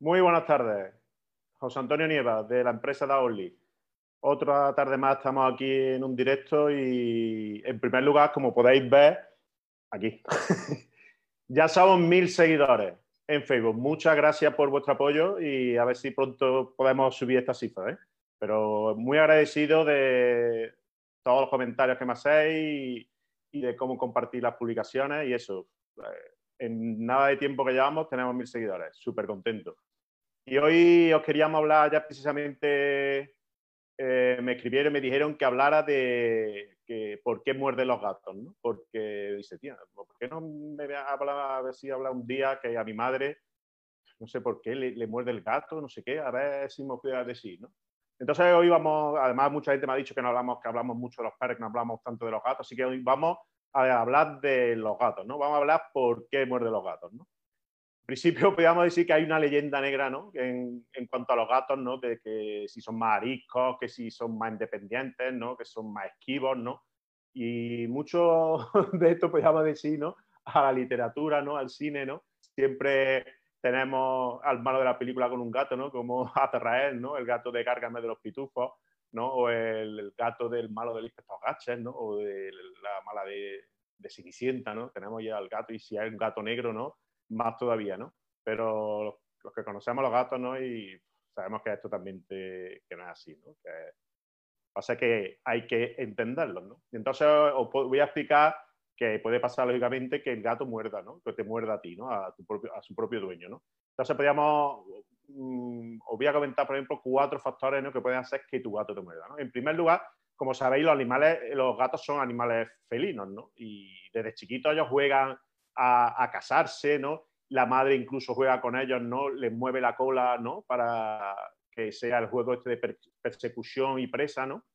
Muy buenas tardes. José Antonio Nieva, de la empresa Daoli. Otra tarde más estamos aquí en un directo y, en primer lugar, como podéis ver, aquí, ya somos mil seguidores en Facebook. Muchas gracias por vuestro apoyo y a ver si pronto podemos subir esta cifra. ¿eh? Pero muy agradecido de todos los comentarios que me hacéis y, de cómo compartir las publicaciones y eso. Eh, en nada de tiempo que llevamos tenemos mil seguidores. Súper contento. Y hoy os queríamos hablar ya precisamente, eh, me escribieron y me dijeron que hablara de que, por qué muerden los gatos, ¿no? Porque dice, tía, ¿por qué no me habla, a ver si habla un día que a mi madre, no sé por qué, le, muerde el gato, no sé qué, a ver si me puede decir, ¿no? Entonces hoy vamos, además mucha gente me ha dicho que no hablamos, que hablamos mucho de los perros, que no hablamos tanto de los gatos, así que hoy vamos a hablar de los gatos, ¿no? Vamos a hablar por qué muerde los gatos, ¿no? Principio podríamos decir que hay una leyenda negra, ¿no? En, cuanto a los gatos, ¿no? De que si son más ariscos, que si son más independientes, ¿no? Que son más esquivos, ¿no? Y mucho de esto podríamos decir, ¿no? A la literatura, ¿no? Al cine, ¿no? Siempre tenemos al malo de la película con un gato, ¿no? Como Azrael, ¿no? El gato de Cárgame de los Pitufos, ¿no? O el, gato del malo del inspector Gatches, ¿no? O de la mala de, de Cenicienta, ¿no? Tenemos ya el gato y si hay un gato negro, ¿no? Más todavía, ¿no? Pero los que conocemos los gatos, ¿no? Y sabemos que esto también que no es así, ¿no? Que pasa que hay que entenderlo, ¿no? Y entonces os voy a explicar que puede pasar lógicamente que el gato muerda, ¿no? Que te muerda a ti, ¿no? A, tu propio, a su propio dueño, ¿no? Entonces podríamos, mm, os voy a comentar, por ejemplo, cuatro factores ¿no? que pueden hacer que tu gato te muerda, ¿no? En primer lugar, como sabéis, los animales, los gatos son animales felinos, ¿no? Y desde chiquitos ellos juegan a, casarse, ¿no? La madre incluso juega con ellos, ¿no? Les mueve la cola, ¿no? Para que sea el juego este de persecución y presa, ¿no?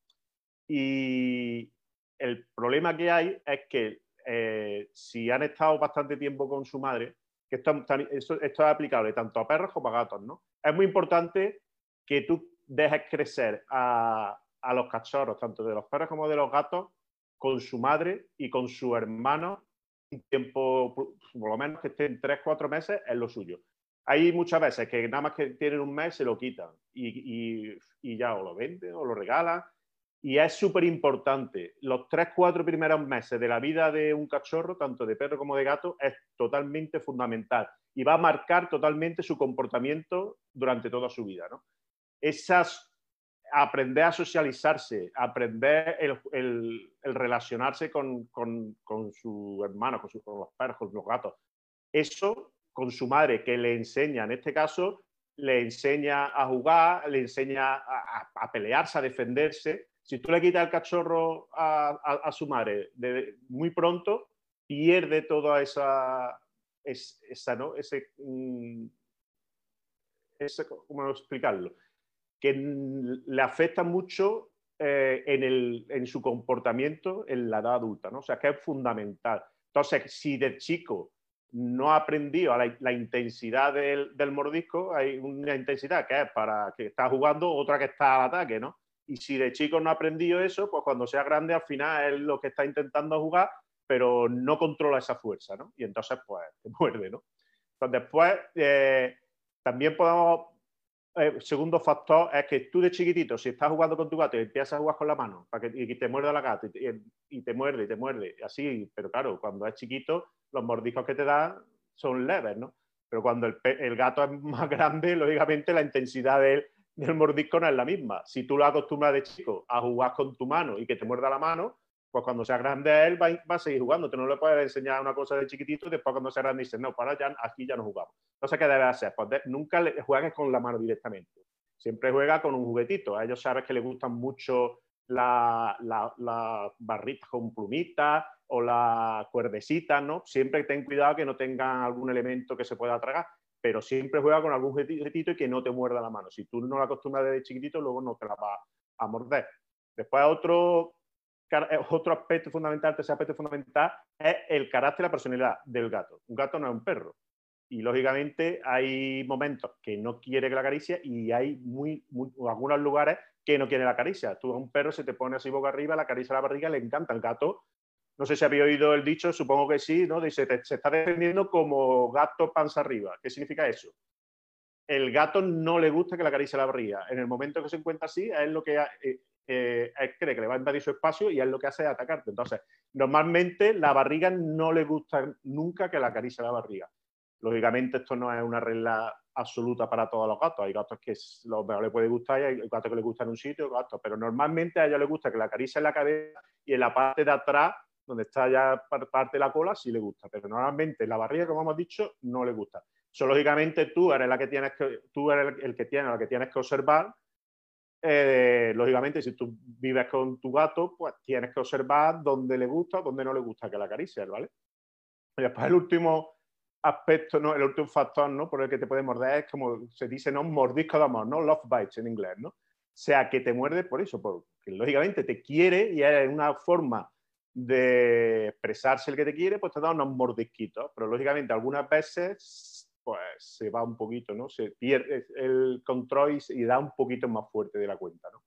Y el problema que hay es que eh, si han estado bastante tiempo con su madre, que esto, esto, es aplicable tanto a perros como a gatos, ¿no? Es muy importante que tú dejes crecer a, a, los cachorros, tanto de los perros como de los gatos, con su madre y con su hermano un tiempo, por lo menos que estén tres, cuatro meses, es lo suyo. Hay muchas veces que nada más que tienen un mes se lo quitan y, y, ya o lo venden o lo regalan. Y es súper importante. Los tres, cuatro primeros meses de la vida de un cachorro, tanto de perro como de gato, es totalmente fundamental y va a marcar totalmente su comportamiento durante toda su vida. ¿no? Esas aprender a socializarse, aprender el, relacionarse con, su hermano, con, los perros, con los gatos. Eso con su madre, que le enseña, en este caso, le enseña a jugar, le enseña a, pelearse, a defenderse. Si tú le quitas el cachorro a, su madre muy pronto, pierde toda esa, esa, ¿no? ese, mm, ¿cómo explicarlo? Que le afecta mucho eh, en, su comportamiento en la edad adulta, ¿no? O sea, que es fundamental. Entonces, si de chico no ha aprendido la, intensidad del, mordisco, hay una intensidad que es para que está jugando, otra que está al ataque, ¿no? Y si de chico no ha aprendido eso, pues cuando sea grande al final es lo que está intentando jugar, pero no controla esa fuerza, ¿no? Y entonces, pues, te muerde, ¿no? Entonces, después, eh, también podemos eh, segundo factor es que tú de chiquitito, si estás jugando con tu gato y empiezas a jugar con la mano para que, y te muerde la gata y, te muerde y te muerde, así, pero claro, cuando es chiquito, los mordiscos que te da son leves, ¿no? Pero cuando el, gato es más grande, lógicamente la intensidad del, del mordisco no es la misma. Si tú lo acostumbras de chico a jugar con tu mano y que te muerda la mano, pues cuando sea grande él va, a seguir jugando. Tú no le puedes enseñar una cosa de chiquitito y después cuando sea grande dices, no, para ya, aquí ya no jugamos. Entonces, ¿qué debe hacer? Pues nunca le, juegues con la mano directamente. Siempre juega con un juguetito. A ellos sabes que les gustan mucho las la, barritas con plumitas o las cuerdecitas, ¿no? Siempre ten cuidado que no tengan algún elemento que se pueda tragar, pero siempre juega con algún juguetito y que no te muerda la mano. Si tú no la acostumbras desde chiquitito, luego no te la va a morder. Después otro eh, otro aspecto fundamental, tercer aspecto fundamental, es el carácter y la personalidad del gato. Un gato no es un perro. Y lógicamente hay momentos que no quiere que la acaricie y hay muy, algunos lugares que no quiere la caricia. Tú a un perro se te pone así boca arriba, la acaricia la barriga, le encanta. El gato, no sé si había oído el dicho, supongo que sí, ¿no? Dice, se está defendiendo como gato panza arriba. ¿Qué significa eso? el gato no le gusta que le acaricie la barriga. En el momento que se encuentra así, es lo que eh, eh, cree que le va a invadir su espacio y es lo que hace es atacarte. Entonces, normalmente la barriga no le gusta nunca que le acaricie la barriga. Lógicamente, esto no es una regla absoluta para todos los gatos. Hay gatos que los le puede gustar y hay gatos que les gusta en un sitio, gatos. Pero normalmente a ellos les gusta que le acaricie en la cabeza y en la parte de atrás, donde está ya parte de la cola, sí le gusta. Pero normalmente la barriga, como hemos dicho, no le gusta. Lógicamente, tú eres, la que tienes que, tú eres el, que tiene, la que tienes que observar. Eh, lógicamente, si tú vives con tu gato, pues tienes que observar dónde le gusta o dónde no le gusta que la acaricies, ¿vale? Y después el último aspecto, ¿no? el último factor ¿no? por el que te puede morder es como se dice, ¿no? mordisco de amor, ¿no? Love bites en inglés, ¿no? O sea, que te muerde por eso, porque lógicamente te quiere y es una forma de expresarse el que te quiere, pues te da unos mordisquitos, pero lógicamente algunas veces pues se va un poquito, ¿no? Se pierde el control y, da un poquito más fuerte de la cuenta, ¿no?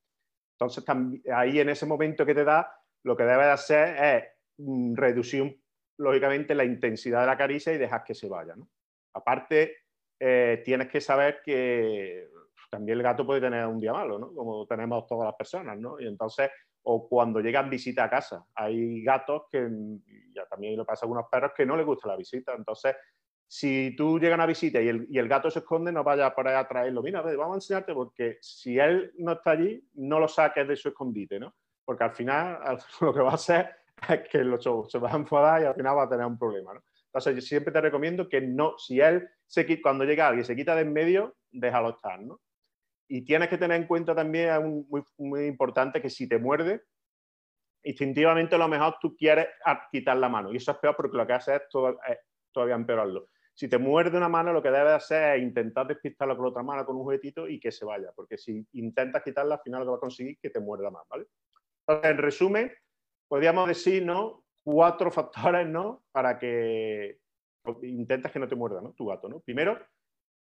Entonces, ahí en ese momento que te da, lo que debes hacer es mm, reducir, lógicamente, la intensidad de la caricia y dejar que se vaya, ¿no? Aparte, eh, tienes que saber que también el gato puede tener un día malo, ¿no? Como tenemos todas las personas, ¿no? Y entonces, o cuando llegan visita a casa, hay gatos que, ya también lo pasa a algunos perros, que no les gusta la visita, entonces si tú llegas a visita y el, gato se esconde, no vayas por ahí a traerlo. Mira, vamos a enseñarte porque si él no está allí, no lo saques de su escondite, ¿no? Porque al final lo que va a hacer que los se va a enfadar y al final va a tener un problema, ¿no? Entonces, yo siempre te recomiendo que no, si él, se, cuando llega alguien se quita de en medio, déjalo estar, ¿no? Y tienes que tener en cuenta también, muy, muy importante, que si te muerde, instintivamente a lo mejor tú quieres quitar la mano. Y eso es peor porque lo que hace es, todo, es todavía empeorarlo si te muerde una mano, lo que debes hacer es intentar despistarla con otra mano, con un juguetito y que se vaya, porque si intentas quitarla, al final lo que va a conseguir que te muerda más, ¿vale? Entonces, en resumen, podríamos decir, ¿no? Cuatro factores, ¿no? Para que intentes que no te muerda, ¿no? Tu gato, ¿no? Primero,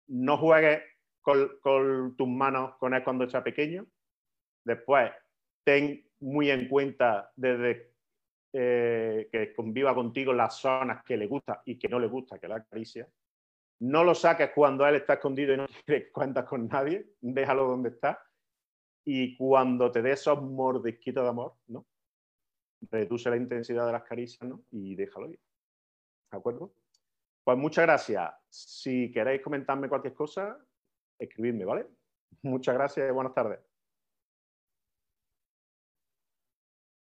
no juegues con, tus manos con él cuando está pequeño. Después, ten muy en cuenta desde eh, que conviva contigo las zonas que le gusta y que no le gusta que la acaricia. No lo saques cuando él está escondido y no quiere cuentas con nadie, déjalo donde está. Y cuando te dé esos mordisquitos de amor, ¿no? Reduce la intensidad de las caricias, ¿no? Y déjalo ir. ¿De acuerdo? Pues muchas gracias. Si queréis comentarme cualquier cosa, escribidme, ¿vale? Muchas gracias y buenas tardes.